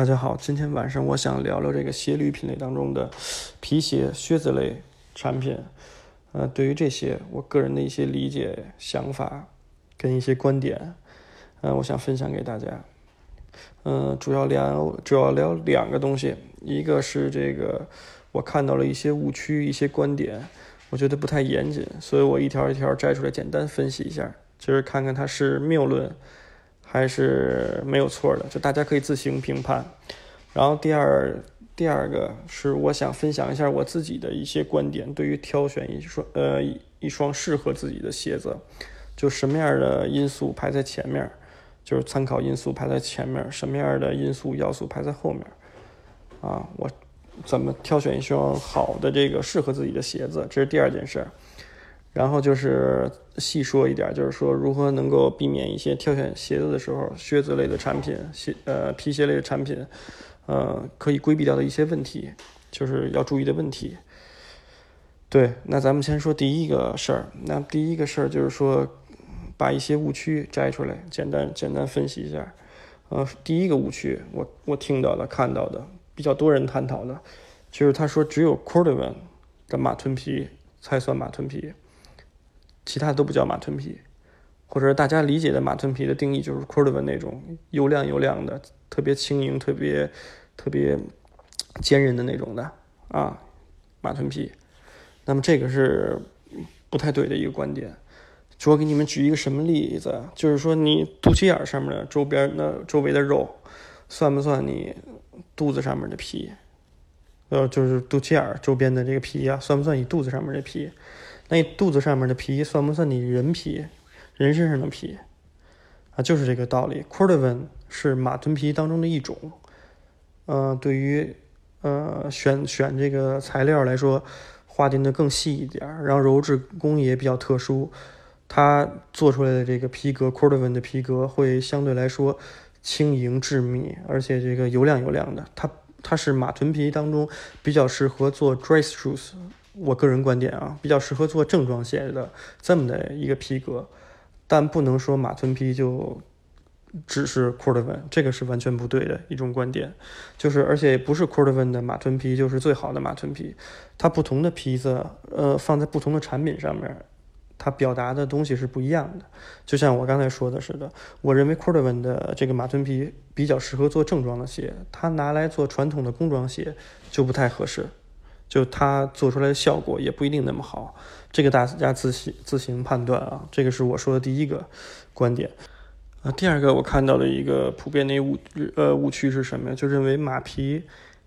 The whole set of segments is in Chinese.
大家好，今天晚上我想聊聊这个鞋履品类当中的皮鞋、靴子类产品。呃，对于这些，我个人的一些理解、想法跟一些观点，呃，我想分享给大家。嗯，主要聊主要聊两个东西，一个是这个我看到了一些误区、一些观点，我觉得不太严谨，所以我一条一条摘出来，简单分析一下，就是看看它是谬论。还是没有错的，就大家可以自行评判。然后第二，第二个是我想分享一下我自己的一些观点，对于挑选一双呃一双适合自己的鞋子，就什么样的因素排在前面，就是参考因素排在前面，什么样的因素要素排在后面。啊，我怎么挑选一双好的这个适合自己的鞋子，这是第二件事。然后就是细说一点，就是说如何能够避免一些挑选鞋子的时候，靴子类的产品、鞋呃皮鞋类的产品，呃可以规避掉的一些问题，就是要注意的问题。对，那咱们先说第一个事儿。那第一个事儿就是说，把一些误区摘出来，简单简单分析一下。呃，第一个误区，我我听到的、看到的，比较多人探讨的，就是他说只有 Cordovan 的马臀皮才算马臀皮。其他都不叫马臀皮，或者大家理解的马臀皮的定义就是 Cordovan 那种油亮油亮的、特别轻盈、特别特别坚韧的那种的啊，马臀皮。那么这个是不太对的一个观点。我给你们举一个什么例子？就是说你肚脐眼上面的周边的周围的肉，算不算你肚子上面的皮？呃，就是肚脐眼周边的这个皮呀，算不算你肚子上面的皮？那肚子上面的皮算不算你人皮？人身上的皮啊，就是这个道理。Cordovan 是马臀皮当中的一种。呃，对于呃选选这个材料来说，划定的更细一点，然后鞣制工艺也比较特殊，它做出来的这个皮革 Cordovan 的皮革会相对来说轻盈致密，而且这个油亮油亮的。它它是马臀皮当中比较适合做 dress shoes。我个人观点啊，比较适合做正装鞋的这么的一个皮革，但不能说马臀皮就只是 Cordovan，这个是完全不对的一种观点。就是而且不是 Cordovan 的马臀皮就是最好的马臀皮，它不同的皮子，呃，放在不同的产品上面，它表达的东西是不一样的。就像我刚才说的似的，我认为 Cordovan 的这个马臀皮比较适合做正装的鞋，它拿来做传统的工装鞋就不太合适。就它做出来的效果也不一定那么好，这个大家自行自行判断啊。这个是我说的第一个观点啊。第二个我看到的一个普遍的误呃误区是什么呀？就认为马皮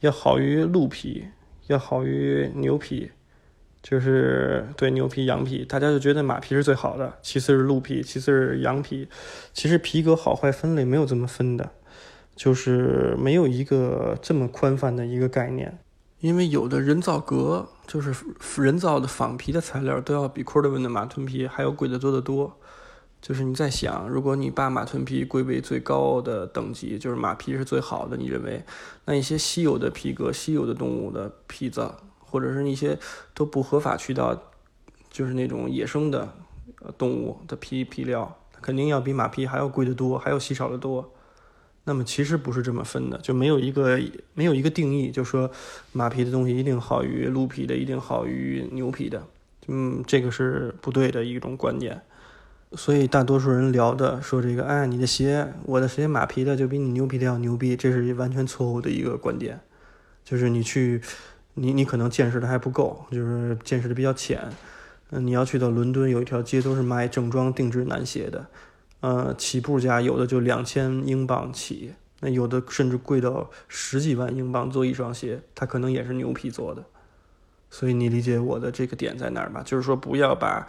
要好于鹿皮，要好于牛皮，就是对牛皮、羊皮，大家就觉得马皮是最好的，其次是鹿皮，其次是羊皮。其实皮革好坏分类没有这么分的，就是没有一个这么宽泛的一个概念。因为有的人造革就是人造的仿皮的材料，都要比 Cordovan 的马臀皮还要贵得多得多。就是你在想，如果你把马臀皮归为最高的等级，就是马皮是最好的，你认为那一些稀有的皮革、稀有的动物的皮子，或者是一些都不合法渠道，就是那种野生的动物的皮皮料，肯定要比马皮还要贵得多，还要稀少得多。那么其实不是这么分的，就没有一个没有一个定义，就说马皮的东西一定好于鹿皮的，一定好于牛皮的，嗯，这个是不对的一种观点。所以大多数人聊的说这个，哎，你的鞋，我的鞋马皮的就比你牛皮的要牛逼，这是完全错误的一个观点。就是你去，你你可能见识的还不够，就是见识的比较浅。嗯，你要去到伦敦，有一条街都是卖正装定制男鞋的。呃，起步价有的就两千英镑起，那有的甚至贵到十几万英镑做一双鞋，它可能也是牛皮做的。所以你理解我的这个点在哪儿吧？就是说不要把，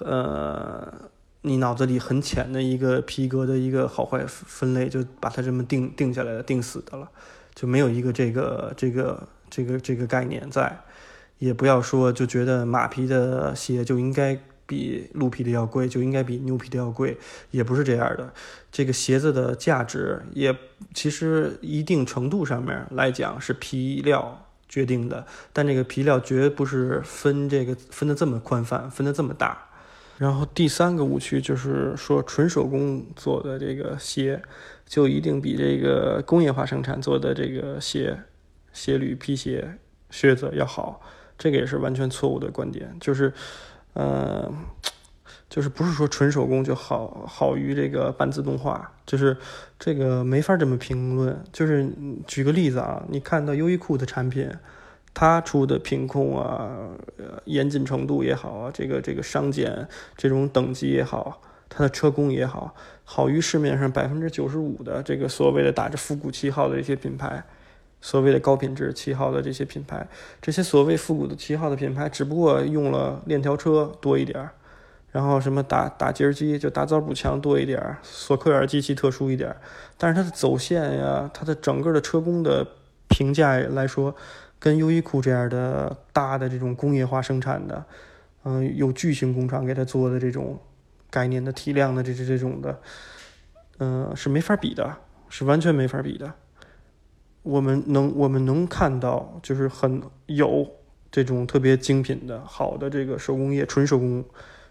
呃，你脑子里很浅的一个皮革的一个好坏分类，就把它这么定定下来了，定死的了，就没有一个这个这个这个这个概念在。也不要说就觉得马皮的鞋就应该。比鹿皮的要贵，就应该比牛皮的要贵，也不是这样的。这个鞋子的价值也其实一定程度上面来讲是皮料决定的，但这个皮料绝不是分这个分的这么宽泛，分的这么大。然后第三个误区就是说，纯手工做的这个鞋，就一定比这个工业化生产做的这个鞋、鞋履、皮鞋、靴子要好。这个也是完全错误的观点，就是，呃，就是不是说纯手工就好好于这个半自动化，就是这个没法这么评论。就是举个例子啊，你看到优衣库的产品。它出的品控啊，严谨程度也好啊，这个这个商检这种等级也好，它的车工也好，好于市面上百分之九十五的这个所谓的打着复古旗号的一些品牌，所谓的高品质旗号的这些品牌，这些所谓复古的旗号的品牌，只不过用了链条车多一点儿，然后什么打打结机就打枣补强多一点儿，索克尔机器特殊一点儿，但是它的走线呀，它的整个的车工的评价来说。跟优衣库这样的大的这种工业化生产的，嗯，有巨型工厂给它做的这种概念的体量的这这这种的，嗯，是没法比的，是完全没法比的。我们能我们能看到，就是很有这种特别精品的好的这个手工业纯手工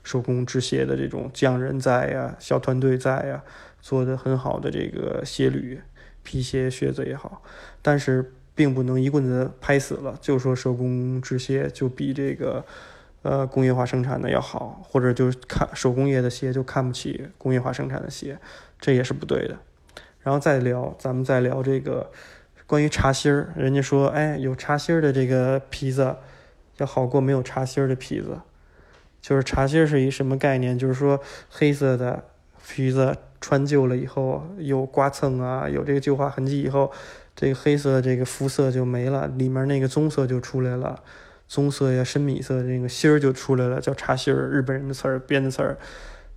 手工制鞋的这种匠人在呀，小团队在呀，做的很好的这个鞋履、皮鞋、靴子也好，但是。并不能一棍子拍死了，就说手工制鞋就比这个，呃，工业化生产的要好，或者就看手工业的鞋就看不起工业化生产的鞋，这也是不对的。然后再聊，咱们再聊这个关于茶芯儿，人家说，哎，有茶芯儿的这个皮子要好过没有茶芯儿的皮子，就是茶芯儿是一什么概念？就是说黑色的皮子穿旧了以后有刮蹭啊，有这个旧化痕迹以后。这个黑色这个肤色就没了，里面那个棕色就出来了，棕色呀、深米色这个芯儿就出来了，叫茶芯儿，日本人的词儿编的词儿。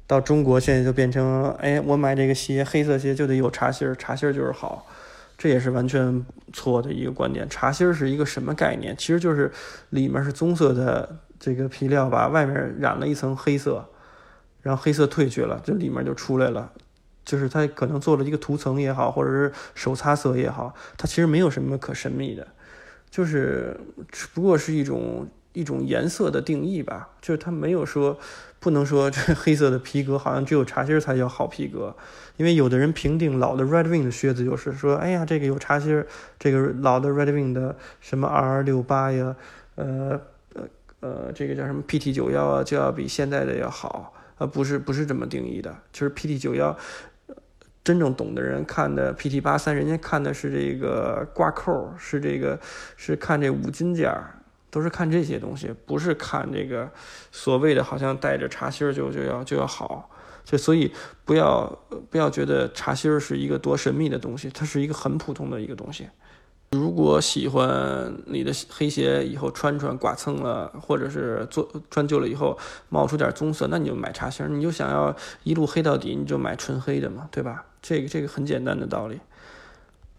到中国现在就变成，哎，我买这个鞋，黑色鞋就得有茶芯儿，茶芯儿就是好，这也是完全错的一个观点。茶芯儿是一个什么概念？其实就是里面是棕色的这个皮料吧，外面染了一层黑色，然后黑色褪去了，这里面就出来了。就是它可能做了一个涂层也好，或者是手擦色也好，它其实没有什么可神秘的，就是只不过是一种一种颜色的定义吧。就是它没有说不能说 这黑色的皮革好像只有茶芯才叫好皮革，因为有的人评定老的 Red Wing 的靴子就是说，哎呀，这个有茶芯，这个老的 Red Wing 的什么 R 六八呀，呃呃呃，这个叫什么 PT 九幺啊，就要比现在的要好，呃，不是不是这么定义的，就是 PT 九幺。真正懂的人看的 PT 八三，人家看的是这个挂扣，是这个是看这五金件儿，都是看这些东西，不是看这个所谓的好像带着茶芯儿就就要就要好，就所以不要不要觉得茶芯儿是一个多神秘的东西，它是一个很普通的一个东西。如果喜欢你的黑鞋以后穿穿刮蹭了，或者是做穿旧了以后冒出点棕色，那你就买茶芯儿。你就想要一路黑到底，你就买纯黑的嘛，对吧？这个这个很简单的道理。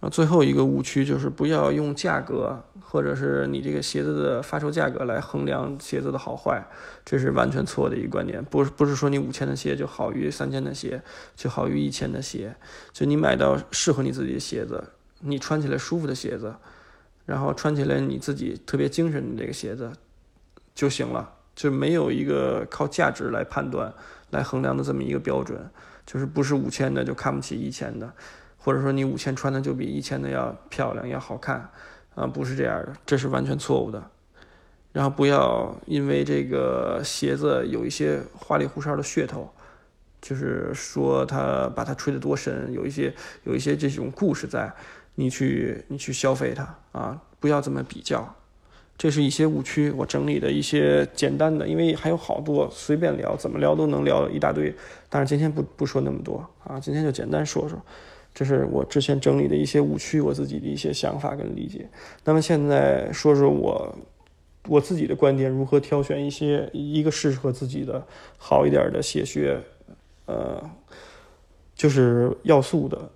啊，最后一个误区就是不要用价格或者是你这个鞋子的发售价格来衡量鞋子的好坏，这是完全错的一个观点。不是不是说你五千的鞋就好于三千的鞋，就好于一千的鞋，就你买到适合你自己的鞋子。你穿起来舒服的鞋子，然后穿起来你自己特别精神的这个鞋子就行了，就没有一个靠价值来判断、来衡量的这么一个标准，就是不是五千的就看不起一千的，或者说你五千穿的就比一千的要漂亮、要好看，啊，不是这样的，这是完全错误的。然后不要因为这个鞋子有一些花里胡哨的噱头，就是说它把它吹得多神，有一些有一些这种故事在。你去，你去消费它啊！不要这么比较，这是一些误区。我整理的一些简单的，因为还有好多，随便聊，怎么聊都能聊一大堆。但是今天不不说那么多啊，今天就简单说说。这是我之前整理的一些误区，我自己的一些想法跟理解。那么现在说说我我自己的观点，如何挑选一些一个适合自己的好一点的鞋靴，呃，就是要素的。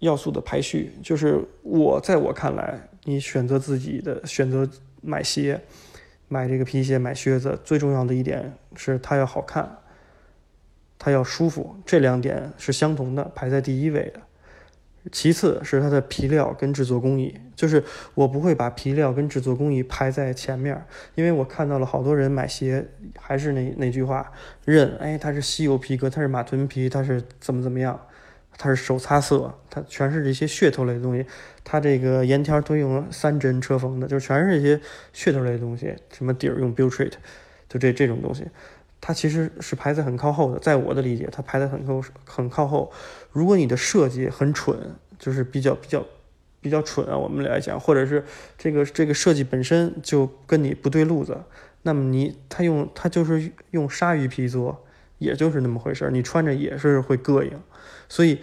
要素的排序，就是我在我看来，你选择自己的选择买鞋，买这个皮鞋、买靴子，最重要的一点是它要好看，它要舒服，这两点是相同的，排在第一位的。其次是它的皮料跟制作工艺，就是我不会把皮料跟制作工艺排在前面，因为我看到了好多人买鞋，还是那那句话，认哎它是稀有皮革，它是马臀皮，它是怎么怎么样，它是手擦色，它全是这些噱头类的东西，它这个沿条都用三针车缝的，就全是这些噱头类的东西，什么底儿用 Butrit，就这这种东西。它其实是排在很靠后的，在我的理解，它排在很靠很靠后。如果你的设计很蠢，就是比较比较比较蠢啊，我们来讲，或者是这个这个设计本身就跟你不对路子，那么你他用他就是用鲨鱼皮做，也就是那么回事儿，你穿着也是会膈应，所以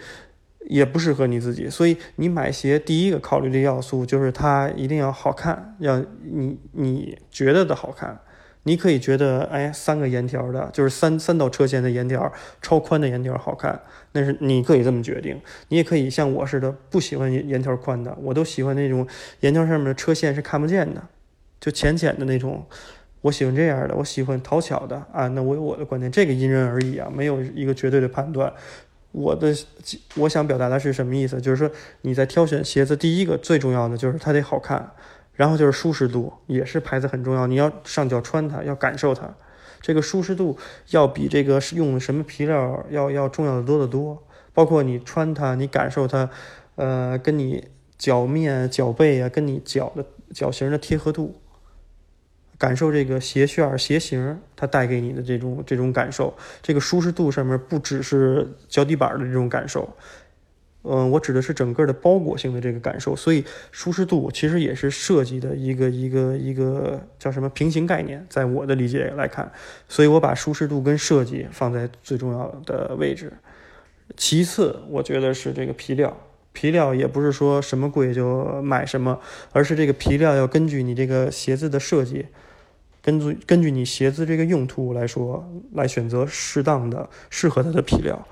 也不适合你自己。所以你买鞋第一个考虑的要素就是它一定要好看，要你你觉得的好看。你可以觉得，哎，三个沿条的，就是三三道车线的沿条，超宽的沿条好看，那是你可以这么决定。你也可以像我似的，不喜欢沿条宽的，我都喜欢那种沿条上面的车线是看不见的，就浅浅的那种。我喜欢这样的，我喜欢讨巧的啊。那我有我的观点，这个因人而异啊，没有一个绝对的判断。我的我想表达的是什么意思？就是说你在挑选鞋子，第一个最重要的就是它得好看。然后就是舒适度，也是牌子很重要。你要上脚穿它，要感受它，这个舒适度要比这个用什么皮料要要重要的多得多。包括你穿它，你感受它，呃，跟你脚面、脚背啊，跟你脚的脚型的贴合度，感受这个鞋楦、鞋型它带给你的这种这种感受。这个舒适度上面不只是脚底板的这种感受。嗯，我指的是整个的包裹性的这个感受，所以舒适度其实也是设计的一个一个一个叫什么平行概念，在我的理解来看，所以我把舒适度跟设计放在最重要的位置。其次，我觉得是这个皮料，皮料也不是说什么贵就买什么，而是这个皮料要根据你这个鞋子的设计，根据根据你鞋子这个用途来说，来选择适当的适合它的皮料，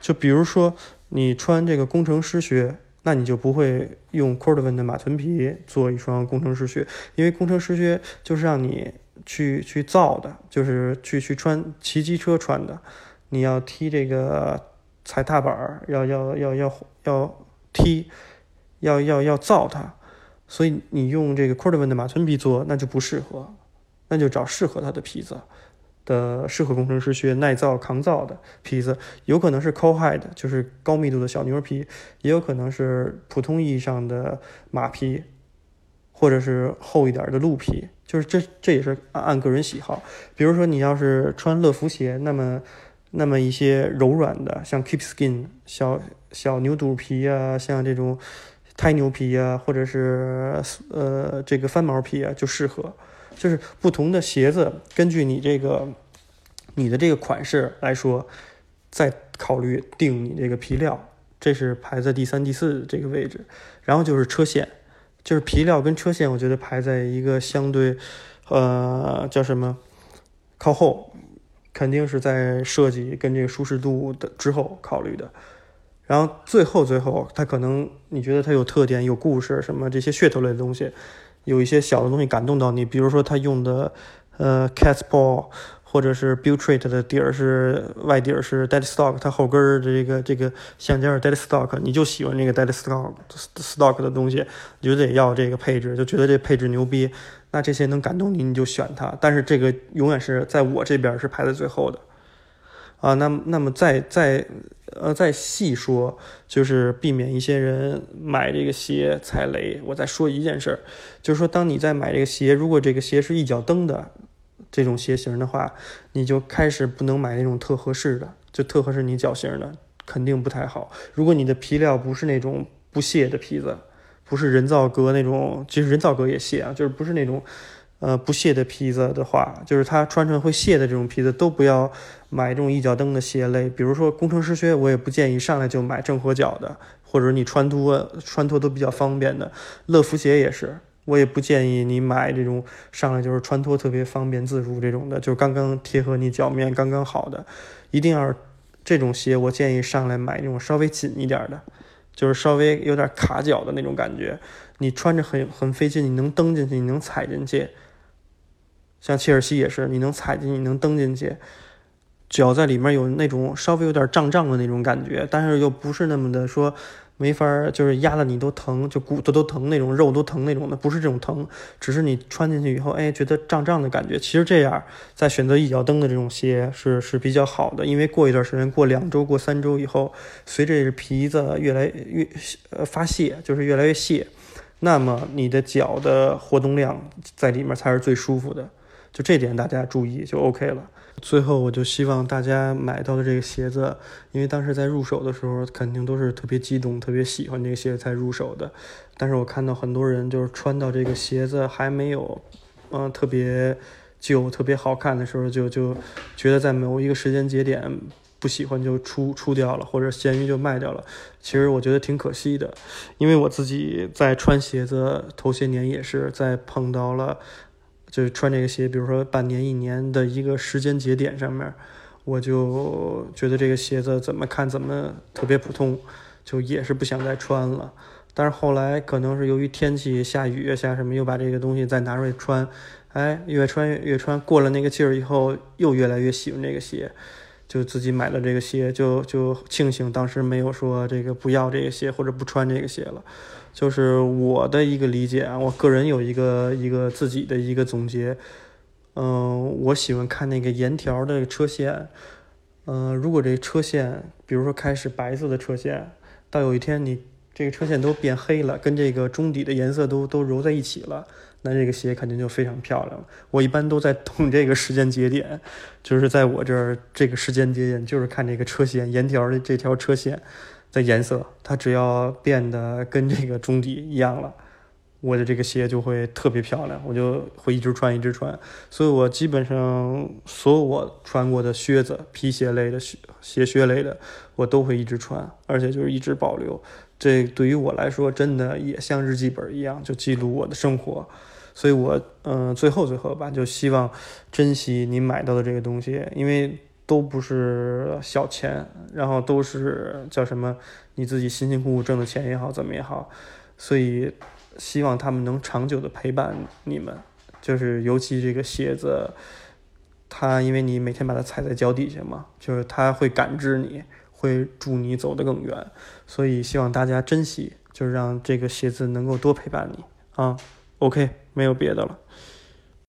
就比如说。你穿这个工程师靴，那你就不会用 Cordovan 的马臀皮做一双工程师靴，因为工程师靴就是让你去去造的，就是去去穿骑机车穿的。你要踢这个踩踏板，要要要要要踢，要要要造它，所以你用这个 Cordovan 的马臀皮做，那就不适合，那就找适合它的皮子。的适合工程师靴耐造抗造的皮子，有可能是 c o hide，就是高密度的小牛皮，也有可能是普通意义上的马皮，或者是厚一点的鹿皮，就是这这也是按按个人喜好。比如说你要是穿乐福鞋，那么那么一些柔软的，像 Keep Skin 小小牛肚皮啊，像这种胎牛皮啊，或者是呃这个翻毛皮啊，就适合。就是不同的鞋子，根据你这个你的这个款式来说，再考虑定你这个皮料，这是排在第三、第四这个位置。然后就是车线，就是皮料跟车线，我觉得排在一个相对，呃，叫什么靠后，肯定是在设计跟这个舒适度的之后考虑的。然后最后最后，它可能你觉得它有特点、有故事什么这些噱头类的东西。有一些小的东西感动到你，比如说他用的，呃，Cat's Paw，或者是 Butrit 的底儿是外底儿是 Dead Stock，它后跟儿的这个这个橡胶是 Dead Stock，你就喜欢这个 Dead Stock Stock 的东西，你就得要这个配置，就觉得这配置牛逼，那这些能感动你，你就选它。但是这个永远是在我这边是排在最后的。啊，那那么再再呃再细说，就是避免一些人买这个鞋踩雷。我再说一件事儿，就是说，当你在买这个鞋，如果这个鞋是一脚蹬的这种鞋型的话，你就开始不能买那种特合适的，就特合适你脚型的，肯定不太好。如果你的皮料不是那种不屑的皮子，不是人造革那种，其实人造革也屑啊，就是不是那种。呃，不卸的皮子的话，就是它穿穿会卸的这种皮子，都不要买这种一脚蹬的鞋类。比如说工程师靴，我也不建议上来就买正合脚的，或者你穿脱穿脱都比较方便的。乐福鞋也是，我也不建议你买这种上来就是穿脱特别方便自如这种的，就是刚刚贴合你脚面刚刚好的。一定要这种鞋，我建议上来买那种稍微紧一点的，就是稍微有点卡脚的那种感觉，你穿着很很费劲，你能蹬进去，你能踩进去。像切尔西也是，你能踩进，你能蹬进去，脚在里面有那种稍微有点胀胀的那种感觉，但是又不是那么的说。没法，就是压的你都疼，就骨头都疼那种，肉都疼那种的，不是这种疼，只是你穿进去以后，哎，觉得胀胀的感觉。其实这样，在选择一脚蹬的这种鞋是是比较好的，因为过一段时间，过两周、过三周以后，随着皮子越来越呃发泄，就是越来越泄，那么你的脚的活动量在里面才是最舒服的。就这点大家注意就 OK 了。最后，我就希望大家买到的这个鞋子，因为当时在入手的时候，肯定都是特别激动、特别喜欢这个鞋子才入手的。但是我看到很多人就是穿到这个鞋子还没有，嗯，特别旧、特别好看的时候，就就觉得在某一个时间节点不喜欢就出出掉了，或者闲鱼就卖掉了。其实我觉得挺可惜的，因为我自己在穿鞋子头些年也是在碰到了。就是穿这个鞋，比如说半年、一年的一个时间节点上面，我就觉得这个鞋子怎么看怎么特别普通，就也是不想再穿了。但是后来可能是由于天气下雨下什么，又把这个东西再拿出来穿，哎，越穿越穿，过了那个劲儿以后，又越来越喜欢这个鞋，就自己买了这个鞋，就就庆幸当时没有说这个不要这个鞋或者不穿这个鞋了。就是我的一个理解啊，我个人有一个一个自己的一个总结，嗯，我喜欢看那个沿条的车线，嗯，如果这车线，比如说开始白色的车线，到有一天你这个车线都变黑了，跟这个中底的颜色都都揉在一起了，那这个鞋肯定就非常漂亮了。我一般都在等这个时间节点，就是在我这儿这个时间节点就是看这个车线沿条的这条车线。的颜色，它只要变得跟这个中底一样了，我的这个鞋就会特别漂亮，我就会一直穿一直穿。所以我基本上所有我穿过的靴子、皮鞋类的鞋、鞋靴类的，我都会一直穿，而且就是一直保留。这对于我来说，真的也像日记本一样，就记录我的生活。所以我嗯，最后最后吧，就希望珍惜你买到的这个东西，因为。都不是小钱，然后都是叫什么？你自己辛辛苦苦挣的钱也好，怎么也好，所以希望他们能长久的陪伴你们。就是尤其这个鞋子，它因为你每天把它踩在脚底下嘛，就是它会感知你，会助你走得更远。所以希望大家珍惜，就是让这个鞋子能够多陪伴你啊。OK，没有别的了。